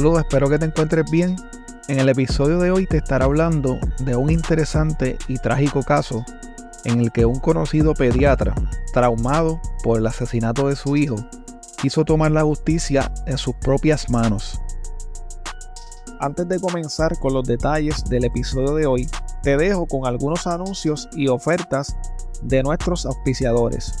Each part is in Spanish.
Saludos, espero que te encuentres bien. En el episodio de hoy te estaré hablando de un interesante y trágico caso en el que un conocido pediatra, traumado por el asesinato de su hijo, quiso tomar la justicia en sus propias manos. Antes de comenzar con los detalles del episodio de hoy, te dejo con algunos anuncios y ofertas de nuestros auspiciadores.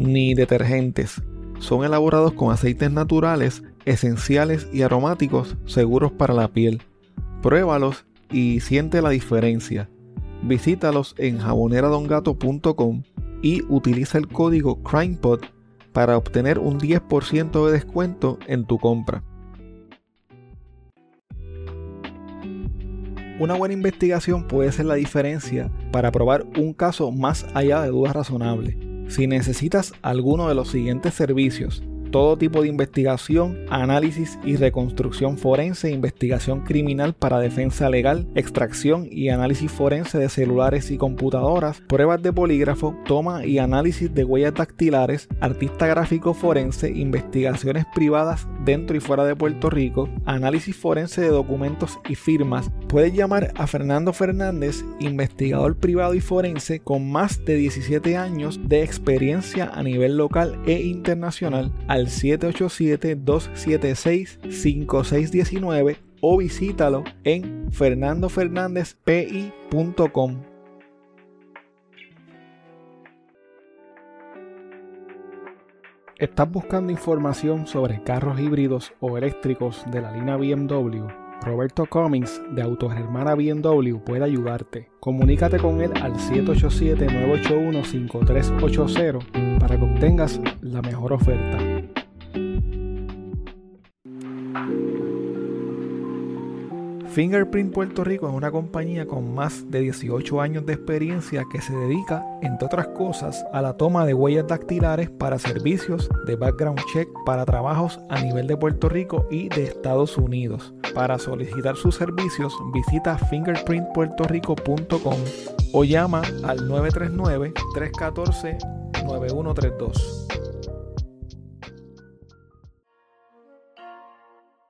ni detergentes. Son elaborados con aceites naturales, esenciales y aromáticos seguros para la piel. Pruébalos y siente la diferencia. Visítalos en jaboneradongato.com y utiliza el código CrimePod para obtener un 10% de descuento en tu compra. Una buena investigación puede ser la diferencia para probar un caso más allá de dudas razonables. Si necesitas alguno de los siguientes servicios, todo tipo de investigación, análisis y reconstrucción forense, investigación criminal para defensa legal, extracción y análisis forense de celulares y computadoras, pruebas de polígrafo, toma y análisis de huellas dactilares, artista gráfico forense, investigaciones privadas dentro y fuera de Puerto Rico, análisis forense de documentos y firmas. Puedes llamar a Fernando Fernández, investigador privado y forense con más de 17 años de experiencia a nivel local e internacional al 787-276-5619 o visítalo en fernandofernandezpi.com. ¿Estás buscando información sobre carros híbridos o eléctricos de la línea BMW? Roberto Cummings de Autogermana BMW puede ayudarte. Comunícate con él al 787-981-5380 para que obtengas la mejor oferta. Fingerprint Puerto Rico es una compañía con más de 18 años de experiencia que se dedica, entre otras cosas, a la toma de huellas dactilares para servicios de background check para trabajos a nivel de Puerto Rico y de Estados Unidos. Para solicitar sus servicios, visita fingerprintpuertorico.com o llama al 939 314 9132.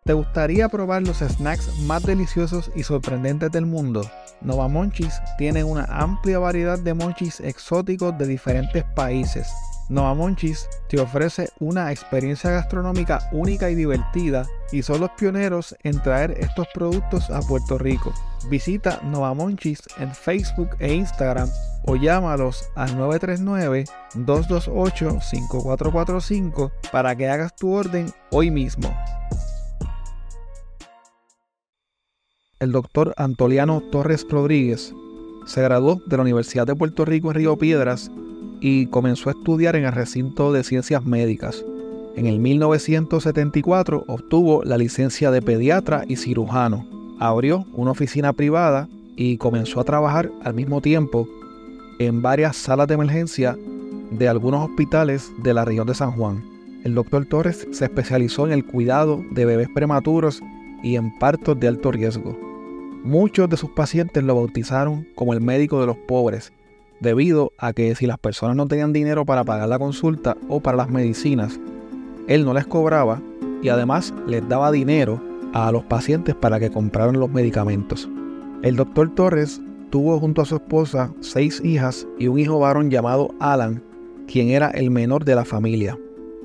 ¿Te gustaría probar los snacks más deliciosos y sorprendentes del mundo? Nova Monchis tiene una amplia variedad de monchis exóticos de diferentes países. Nova Monchis te ofrece una experiencia gastronómica única y divertida y son los pioneros en traer estos productos a Puerto Rico. Visita Nova Monchis en Facebook e Instagram o llámalos al 939-228-5445 para que hagas tu orden hoy mismo. el doctor Antoliano Torres Rodríguez se graduó de la Universidad de Puerto Rico en Río Piedras y comenzó a estudiar en el recinto de ciencias médicas. En el 1974 obtuvo la licencia de pediatra y cirujano. Abrió una oficina privada y comenzó a trabajar al mismo tiempo en varias salas de emergencia de algunos hospitales de la región de San Juan. El doctor Torres se especializó en el cuidado de bebés prematuros y en partos de alto riesgo. Muchos de sus pacientes lo bautizaron como el médico de los pobres, debido a que si las personas no tenían dinero para pagar la consulta o para las medicinas, él no les cobraba y además les daba dinero a los pacientes para que compraran los medicamentos. El doctor Torres tuvo junto a su esposa seis hijas y un hijo varón llamado Alan, quien era el menor de la familia.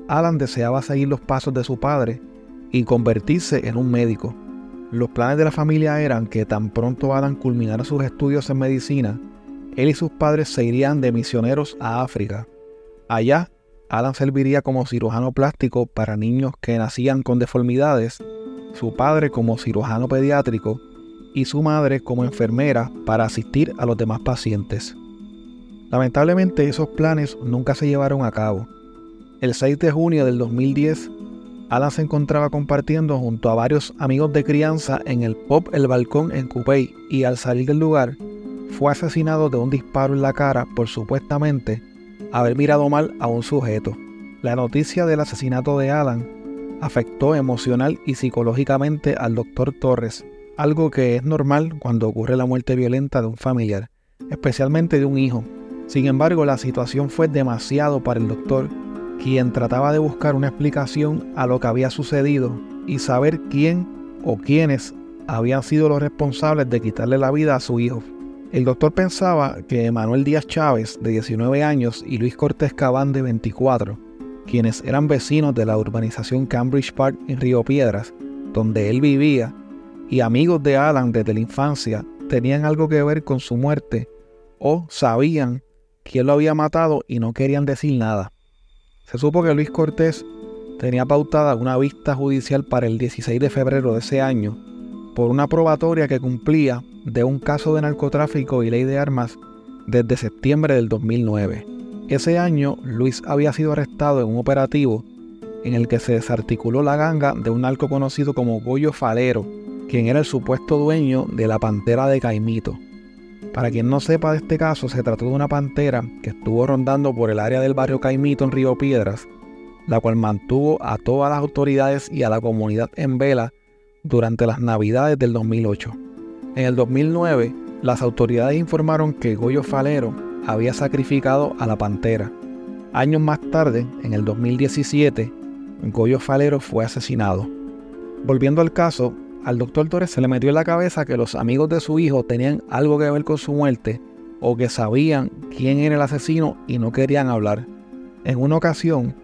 Alan deseaba seguir los pasos de su padre y convertirse en un médico. Los planes de la familia eran que tan pronto Alan culminara sus estudios en medicina, él y sus padres se irían de misioneros a África. Allá, Alan serviría como cirujano plástico para niños que nacían con deformidades, su padre como cirujano pediátrico y su madre como enfermera para asistir a los demás pacientes. Lamentablemente esos planes nunca se llevaron a cabo. El 6 de junio del 2010, Alan se encontraba compartiendo junto a varios amigos de crianza en el pop El Balcón en Coupey y al salir del lugar fue asesinado de un disparo en la cara por supuestamente haber mirado mal a un sujeto. La noticia del asesinato de Alan afectó emocional y psicológicamente al doctor Torres, algo que es normal cuando ocurre la muerte violenta de un familiar, especialmente de un hijo. Sin embargo, la situación fue demasiado para el doctor, quien trataba de buscar una explicación a lo que había sucedido y saber quién o quiénes habían sido los responsables de quitarle la vida a su hijo. El doctor pensaba que Manuel Díaz Chávez, de 19 años, y Luis Cortés Cabán, de 24, quienes eran vecinos de la urbanización Cambridge Park en Río Piedras, donde él vivía, y amigos de Alan desde la infancia, tenían algo que ver con su muerte o sabían quién lo había matado y no querían decir nada. Se supo que Luis Cortés tenía pautada una vista judicial para el 16 de febrero de ese año por una probatoria que cumplía de un caso de narcotráfico y ley de armas desde septiembre del 2009. Ese año, Luis había sido arrestado en un operativo en el que se desarticuló la ganga de un narco conocido como Goyo Falero, quien era el supuesto dueño de la pantera de Caimito. Para quien no sepa de este caso, se trató de una pantera que estuvo rondando por el área del barrio Caimito en Río Piedras, la cual mantuvo a todas las autoridades y a la comunidad en vela durante las navidades del 2008. En el 2009, las autoridades informaron que Goyo Falero había sacrificado a la pantera. Años más tarde, en el 2017, Goyo Falero fue asesinado. Volviendo al caso, al doctor Torres se le metió en la cabeza que los amigos de su hijo tenían algo que ver con su muerte o que sabían quién era el asesino y no querían hablar. En una ocasión,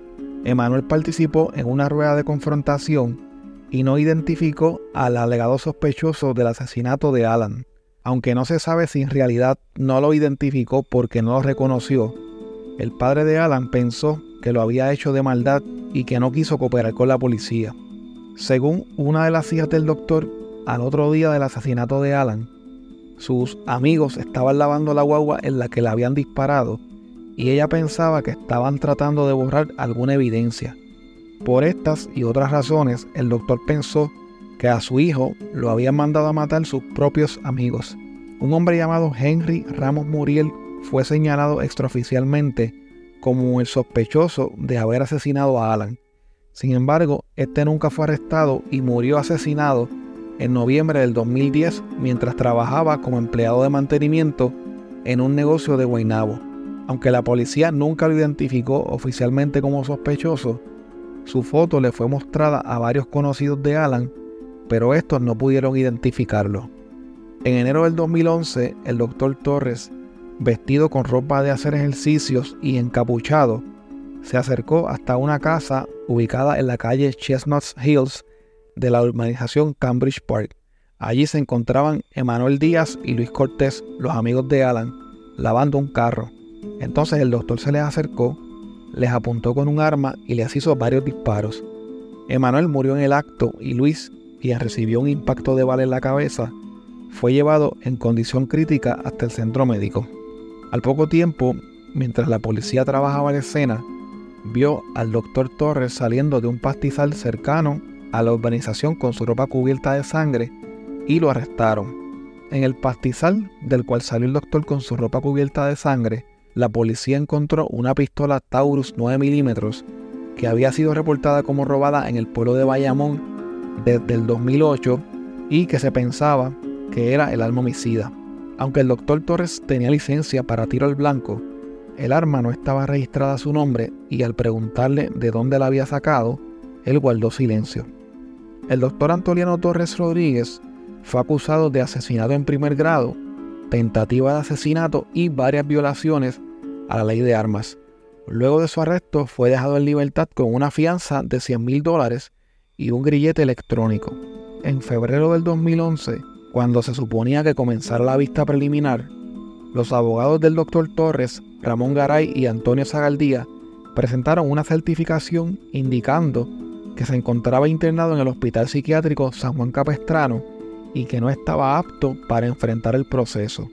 Emanuel participó en una rueda de confrontación y no identificó al alegado sospechoso del asesinato de Alan aunque no se sabe si en realidad no lo identificó porque no lo reconoció. El padre de Alan pensó que lo había hecho de maldad y que no quiso cooperar con la policía. Según una de las hijas del doctor, al otro día del asesinato de Alan, sus amigos estaban lavando la guagua en la que le habían disparado y ella pensaba que estaban tratando de borrar alguna evidencia. Por estas y otras razones, el doctor pensó que a su hijo lo habían mandado a matar sus propios amigos. Un hombre llamado Henry Ramos Muriel fue señalado extraoficialmente como el sospechoso de haber asesinado a Alan. Sin embargo, este nunca fue arrestado y murió asesinado en noviembre del 2010 mientras trabajaba como empleado de mantenimiento en un negocio de Guaynabo. Aunque la policía nunca lo identificó oficialmente como sospechoso, su foto le fue mostrada a varios conocidos de Alan pero estos no pudieron identificarlo. En enero del 2011, el doctor Torres, vestido con ropa de hacer ejercicios y encapuchado, se acercó hasta una casa ubicada en la calle Chestnuts Hills de la urbanización Cambridge Park. Allí se encontraban Emanuel Díaz y Luis Cortés, los amigos de Alan, lavando un carro. Entonces el doctor se les acercó, les apuntó con un arma y les hizo varios disparos. Emanuel murió en el acto y Luis quien recibió un impacto de bala en la cabeza, fue llevado en condición crítica hasta el centro médico. Al poco tiempo, mientras la policía trabajaba la escena, vio al doctor Torres saliendo de un pastizal cercano a la urbanización con su ropa cubierta de sangre y lo arrestaron. En el pastizal del cual salió el doctor con su ropa cubierta de sangre, la policía encontró una pistola Taurus 9 milímetros que había sido reportada como robada en el pueblo de Bayamón desde el 2008 y que se pensaba que era el arma homicida. Aunque el doctor Torres tenía licencia para tiro al blanco, el arma no estaba registrada a su nombre y al preguntarle de dónde la había sacado, él guardó silencio. El doctor Antoliano Torres Rodríguez fue acusado de asesinato en primer grado, tentativa de asesinato y varias violaciones a la ley de armas. Luego de su arresto fue dejado en libertad con una fianza de 100 mil dólares y un grillete electrónico. En febrero del 2011, cuando se suponía que comenzara la vista preliminar, los abogados del doctor Torres, Ramón Garay y Antonio Zagaldía presentaron una certificación indicando que se encontraba internado en el Hospital Psiquiátrico San Juan Capestrano y que no estaba apto para enfrentar el proceso.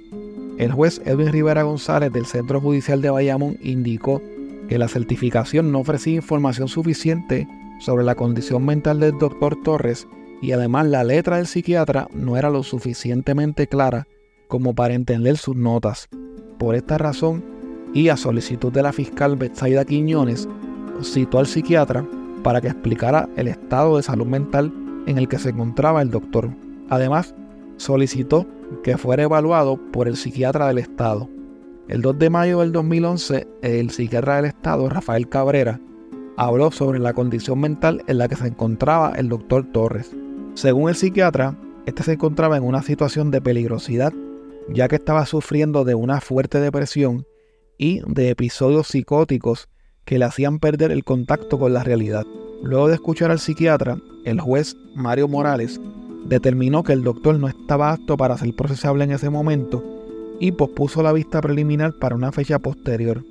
El juez Edwin Rivera González del Centro Judicial de Bayamón indicó que la certificación no ofrecía información suficiente sobre la condición mental del doctor Torres y además la letra del psiquiatra no era lo suficientemente clara como para entender sus notas. Por esta razón, y a solicitud de la fiscal Betsaida Quiñones, citó al psiquiatra para que explicara el estado de salud mental en el que se encontraba el doctor. Además, solicitó que fuera evaluado por el psiquiatra del Estado. El 2 de mayo del 2011, el psiquiatra del Estado, Rafael Cabrera, habló sobre la condición mental en la que se encontraba el doctor Torres. Según el psiquiatra, este se encontraba en una situación de peligrosidad, ya que estaba sufriendo de una fuerte depresión y de episodios psicóticos que le hacían perder el contacto con la realidad. Luego de escuchar al psiquiatra, el juez Mario Morales determinó que el doctor no estaba apto para ser procesable en ese momento y pospuso la vista preliminar para una fecha posterior.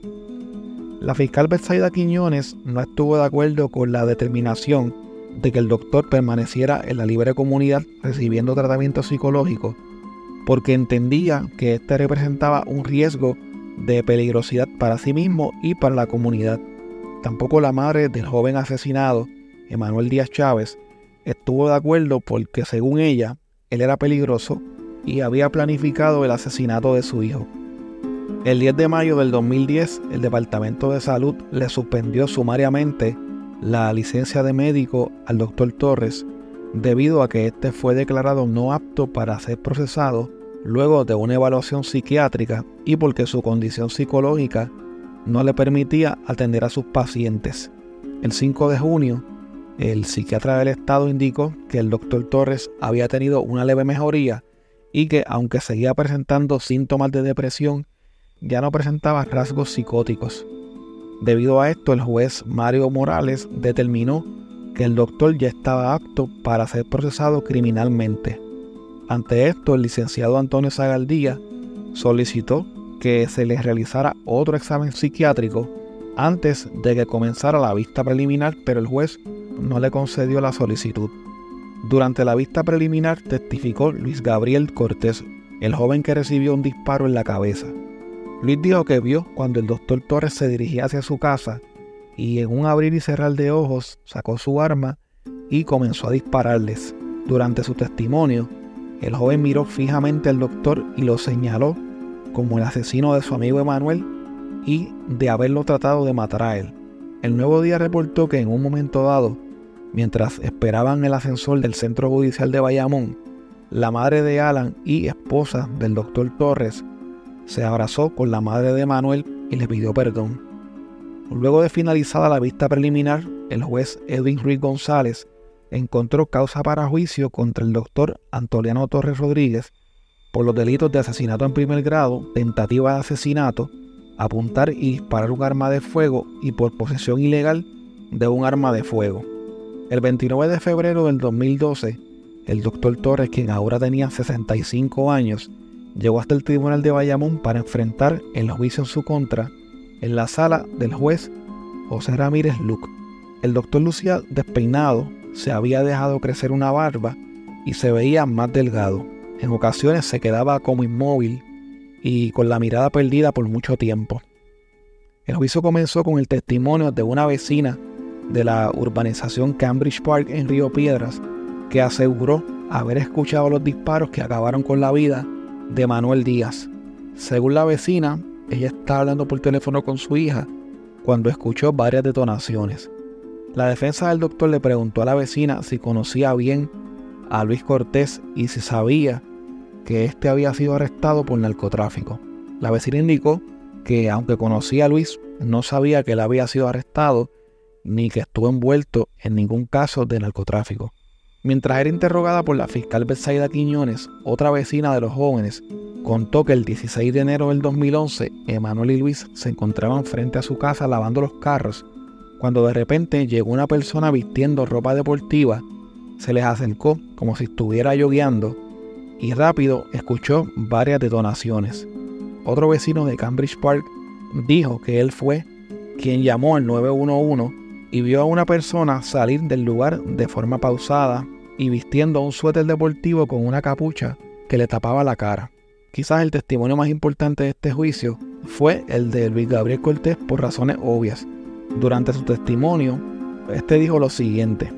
La fiscal Betsaida Quiñones no estuvo de acuerdo con la determinación de que el doctor permaneciera en la libre comunidad recibiendo tratamiento psicológico porque entendía que este representaba un riesgo de peligrosidad para sí mismo y para la comunidad. Tampoco la madre del joven asesinado, Emanuel Díaz Chávez, estuvo de acuerdo porque según ella, él era peligroso y había planificado el asesinato de su hijo. El 10 de mayo del 2010, el Departamento de Salud le suspendió sumariamente la licencia de médico al doctor Torres debido a que éste fue declarado no apto para ser procesado luego de una evaluación psiquiátrica y porque su condición psicológica no le permitía atender a sus pacientes. El 5 de junio, el psiquiatra del estado indicó que el doctor Torres había tenido una leve mejoría y que aunque seguía presentando síntomas de depresión, ya no presentaba rasgos psicóticos. Debido a esto, el juez Mario Morales determinó que el doctor ya estaba apto para ser procesado criminalmente. Ante esto, el licenciado Antonio Zagaldía solicitó que se le realizara otro examen psiquiátrico antes de que comenzara la vista preliminar, pero el juez no le concedió la solicitud. Durante la vista preliminar testificó Luis Gabriel Cortés, el joven que recibió un disparo en la cabeza. Luis dijo que vio cuando el doctor Torres se dirigía hacia su casa y en un abrir y cerrar de ojos sacó su arma y comenzó a dispararles. Durante su testimonio, el joven miró fijamente al doctor y lo señaló como el asesino de su amigo Emanuel y de haberlo tratado de matar a él. El nuevo día reportó que en un momento dado, mientras esperaban el ascensor del centro judicial de Bayamón, la madre de Alan y esposa del doctor Torres se abrazó con la madre de Manuel y le pidió perdón. Luego de finalizada la vista preliminar, el juez Edwin Ruiz González encontró causa para juicio contra el doctor Antoliano Torres Rodríguez por los delitos de asesinato en primer grado, tentativa de asesinato, apuntar y disparar un arma de fuego y por posesión ilegal de un arma de fuego. El 29 de febrero del 2012, el doctor Torres, quien ahora tenía 65 años, llegó hasta el tribunal de Bayamón para enfrentar el juicio en su contra en la sala del juez José Ramírez Luc. El doctor lucía despeinado, se había dejado crecer una barba y se veía más delgado. En ocasiones se quedaba como inmóvil y con la mirada perdida por mucho tiempo. El juicio comenzó con el testimonio de una vecina de la urbanización Cambridge Park en Río Piedras que aseguró haber escuchado los disparos que acabaron con la vida de Manuel Díaz. Según la vecina, ella estaba hablando por teléfono con su hija cuando escuchó varias detonaciones. La defensa del doctor le preguntó a la vecina si conocía bien a Luis Cortés y si sabía que éste había sido arrestado por narcotráfico. La vecina indicó que aunque conocía a Luis, no sabía que él había sido arrestado ni que estuvo envuelto en ningún caso de narcotráfico. Mientras era interrogada por la fiscal Betsaida Quiñones, otra vecina de los jóvenes contó que el 16 de enero del 2011, Emanuel y Luis se encontraban frente a su casa lavando los carros cuando de repente llegó una persona vistiendo ropa deportiva, se les acercó como si estuviera yogueando y rápido escuchó varias detonaciones. Otro vecino de Cambridge Park dijo que él fue quien llamó al 911 y vio a una persona salir del lugar de forma pausada y vistiendo un suéter deportivo con una capucha que le tapaba la cara. Quizás el testimonio más importante de este juicio fue el de Luis Gabriel Cortés por razones obvias, durante su testimonio, este dijo lo siguiente.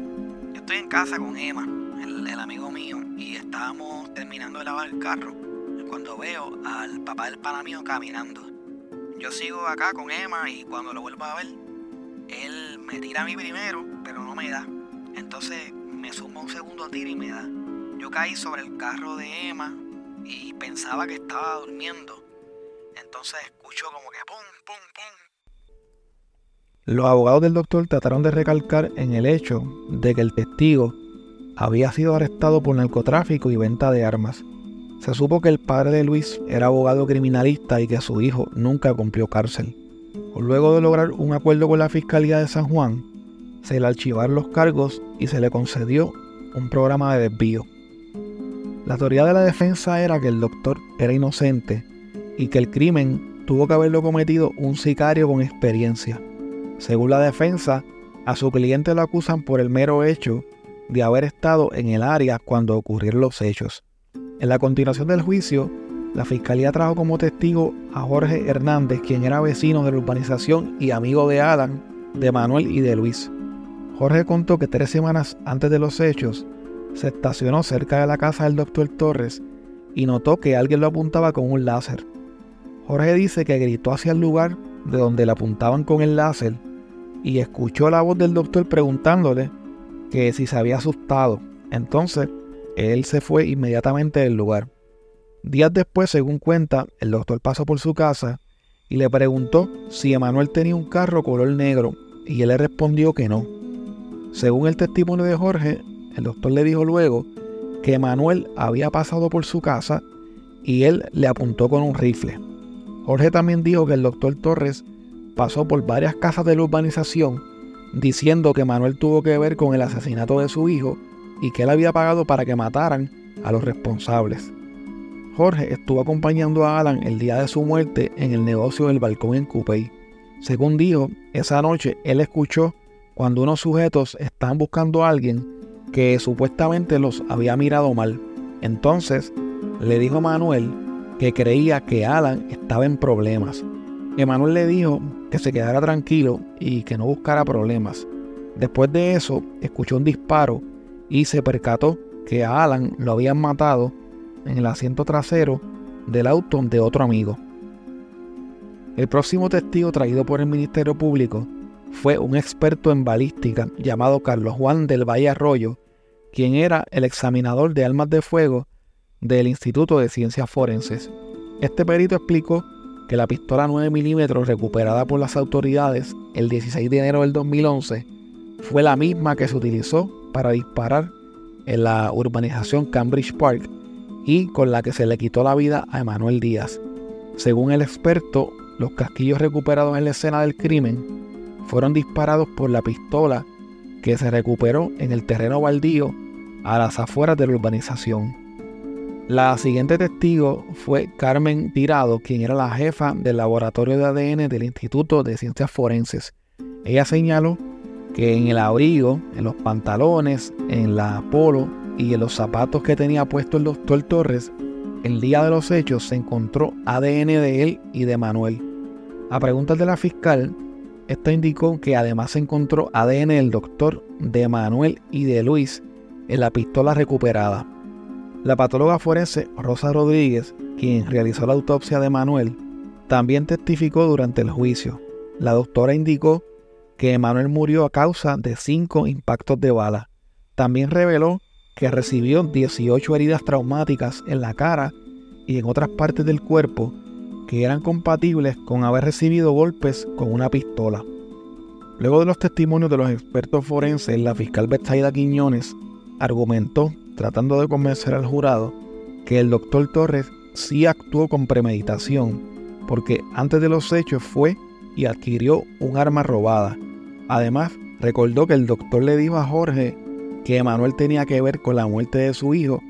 estoy en casa con Emma, el, el amigo mío, y estábamos terminando de lavar el carro cuando veo al papá del pana mío caminando. Yo sigo acá con Emma y cuando lo vuelvo a ver, él me tira a mí primero, pero no me da. Entonces me suma un segundo tiro y me da. Yo caí sobre el carro de Emma y pensaba que estaba durmiendo. Entonces escucho como que pum, pum, pum. Los abogados del doctor trataron de recalcar en el hecho de que el testigo había sido arrestado por narcotráfico y venta de armas. Se supo que el padre de Luis era abogado criminalista y que su hijo nunca cumplió cárcel. Luego de lograr un acuerdo con la Fiscalía de San Juan, se le archivaron los cargos y se le concedió un programa de desvío. La teoría de la defensa era que el doctor era inocente y que el crimen tuvo que haberlo cometido un sicario con experiencia. Según la defensa, a su cliente lo acusan por el mero hecho de haber estado en el área cuando ocurrieron los hechos. En la continuación del juicio, la fiscalía trajo como testigo a Jorge Hernández, quien era vecino de la urbanización y amigo de Alan, de Manuel y de Luis. Jorge contó que tres semanas antes de los hechos, se estacionó cerca de la casa del doctor Torres y notó que alguien lo apuntaba con un láser. Jorge dice que gritó hacia el lugar de donde le apuntaban con el láser y escuchó la voz del doctor preguntándole que si se había asustado. Entonces, él se fue inmediatamente del lugar. Días después, según cuenta, el doctor pasó por su casa y le preguntó si Emanuel tenía un carro color negro y él le respondió que no. Según el testimonio de Jorge, el doctor le dijo luego que Emanuel había pasado por su casa y él le apuntó con un rifle. Jorge también dijo que el doctor Torres pasó por varias casas de la urbanización diciendo que Manuel tuvo que ver con el asesinato de su hijo y que él había pagado para que mataran a los responsables. Jorge estuvo acompañando a Alan el día de su muerte en el negocio del balcón en Coupey. Según dijo, esa noche él escuchó cuando unos sujetos estaban buscando a alguien que supuestamente los había mirado mal. Entonces le dijo a Manuel que creía que Alan estaba en problemas. Emanuel le dijo que se quedara tranquilo y que no buscara problemas. Después de eso, escuchó un disparo y se percató que a Alan lo habían matado en el asiento trasero del auto de otro amigo. El próximo testigo traído por el Ministerio Público fue un experto en balística llamado Carlos Juan del Valle Arroyo, quien era el examinador de armas de fuego del Instituto de Ciencias Forenses. Este perito explicó que la pistola 9 milímetros recuperada por las autoridades el 16 de enero del 2011 fue la misma que se utilizó para disparar en la urbanización Cambridge Park y con la que se le quitó la vida a Emanuel Díaz. Según el experto, los casquillos recuperados en la escena del crimen fueron disparados por la pistola que se recuperó en el terreno baldío a las afueras de la urbanización. La siguiente testigo fue Carmen Tirado, quien era la jefa del laboratorio de ADN del Instituto de Ciencias Forenses. Ella señaló que en el abrigo, en los pantalones, en la polo y en los zapatos que tenía puesto el doctor Torres, el día de los hechos se encontró ADN de él y de Manuel. A preguntas de la fiscal, esta indicó que además se encontró ADN del doctor, de Manuel y de Luis en la pistola recuperada. La patóloga forense Rosa Rodríguez, quien realizó la autopsia de Manuel, también testificó durante el juicio. La doctora indicó que Manuel murió a causa de cinco impactos de bala. También reveló que recibió 18 heridas traumáticas en la cara y en otras partes del cuerpo que eran compatibles con haber recibido golpes con una pistola. Luego de los testimonios de los expertos forenses, la fiscal Betsaida Quiñones argumentó, tratando de convencer al jurado, que el doctor Torres sí actuó con premeditación, porque antes de los hechos fue y adquirió un arma robada Además, recordó que el doctor le dijo a Jorge que Emanuel tenía que ver con la muerte de su hijo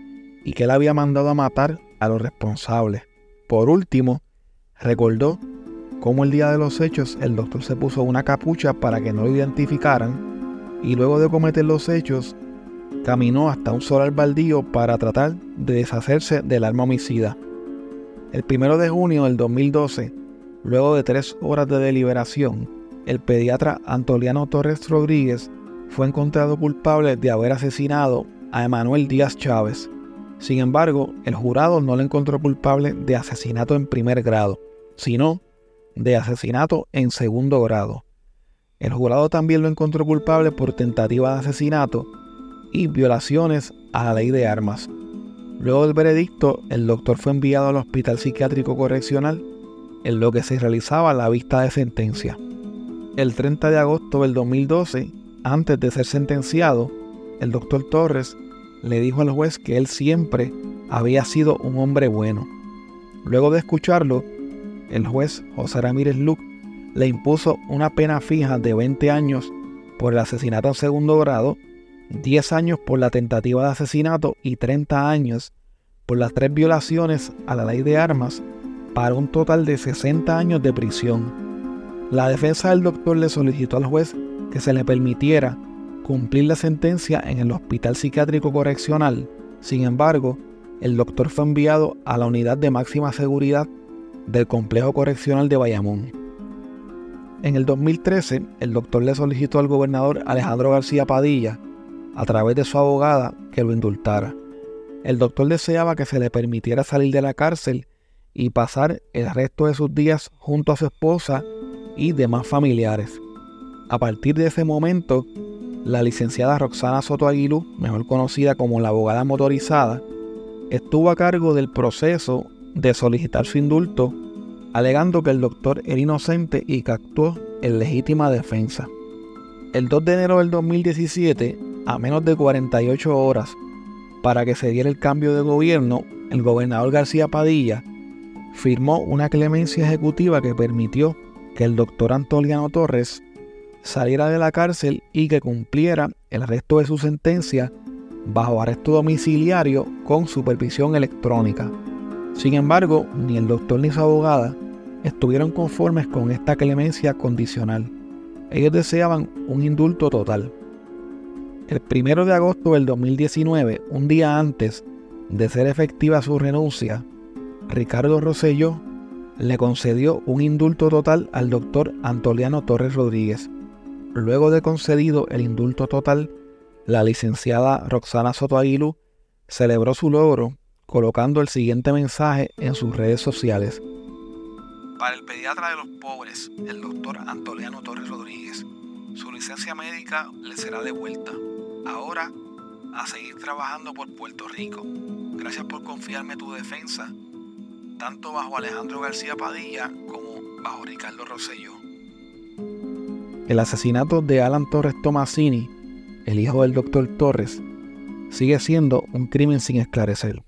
y que él había mandado a matar a los responsables. Por último, recordó cómo el día de los hechos el doctor se puso una capucha para que no lo identificaran y luego de cometer los hechos caminó hasta un solar baldío para tratar de deshacerse del arma homicida. El primero de junio del 2012, luego de tres horas de deliberación, el pediatra Antoliano Torres Rodríguez fue encontrado culpable de haber asesinado a Emanuel Díaz Chávez. Sin embargo, el jurado no le encontró culpable de asesinato en primer grado, sino de asesinato en segundo grado. El jurado también lo encontró culpable por tentativa de asesinato y violaciones a la ley de armas. Luego del veredicto, el doctor fue enviado al Hospital Psiquiátrico Correccional, en lo que se realizaba la vista de sentencia. El 30 de agosto del 2012, antes de ser sentenciado, el doctor Torres le dijo al juez que él siempre había sido un hombre bueno. Luego de escucharlo, el juez José Ramírez Luc le impuso una pena fija de 20 años por el asesinato en segundo grado 10 años por la tentativa de asesinato y 30 años por las tres violaciones a la ley de armas para un total de 60 años de prisión. La defensa del doctor le solicitó al juez que se le permitiera cumplir la sentencia en el Hospital Psiquiátrico Correccional. Sin embargo, el doctor fue enviado a la unidad de máxima seguridad del Complejo Correccional de Bayamón. En el 2013, el doctor le solicitó al gobernador Alejandro García Padilla a través de su abogada que lo indultara. El doctor deseaba que se le permitiera salir de la cárcel y pasar el resto de sus días junto a su esposa y demás familiares. A partir de ese momento, la licenciada Roxana Soto Aguilú, mejor conocida como la abogada motorizada, estuvo a cargo del proceso de solicitar su indulto, alegando que el doctor era inocente y que actuó en legítima defensa. El 2 de enero del 2017, a menos de 48 horas para que se diera el cambio de gobierno, el gobernador García Padilla firmó una clemencia ejecutiva que permitió que el doctor Antoliano Torres saliera de la cárcel y que cumpliera el resto de su sentencia bajo arresto domiciliario con supervisión electrónica. Sin embargo, ni el doctor ni su abogada estuvieron conformes con esta clemencia condicional. Ellos deseaban un indulto total. El primero de agosto del 2019, un día antes de ser efectiva su renuncia, Ricardo Rosselló le concedió un indulto total al doctor Antoliano Torres Rodríguez. Luego de concedido el indulto total, la licenciada Roxana Soto Aguilú celebró su logro colocando el siguiente mensaje en sus redes sociales. Para el pediatra de los pobres, el doctor Antoliano Torres Rodríguez, su licencia médica le será devuelta. Ahora, a seguir trabajando por Puerto Rico. Gracias por confiarme tu defensa, tanto bajo Alejandro García Padilla como bajo Ricardo Rosselló. El asesinato de Alan Torres Tomasini, el hijo del doctor Torres, sigue siendo un crimen sin esclarecer.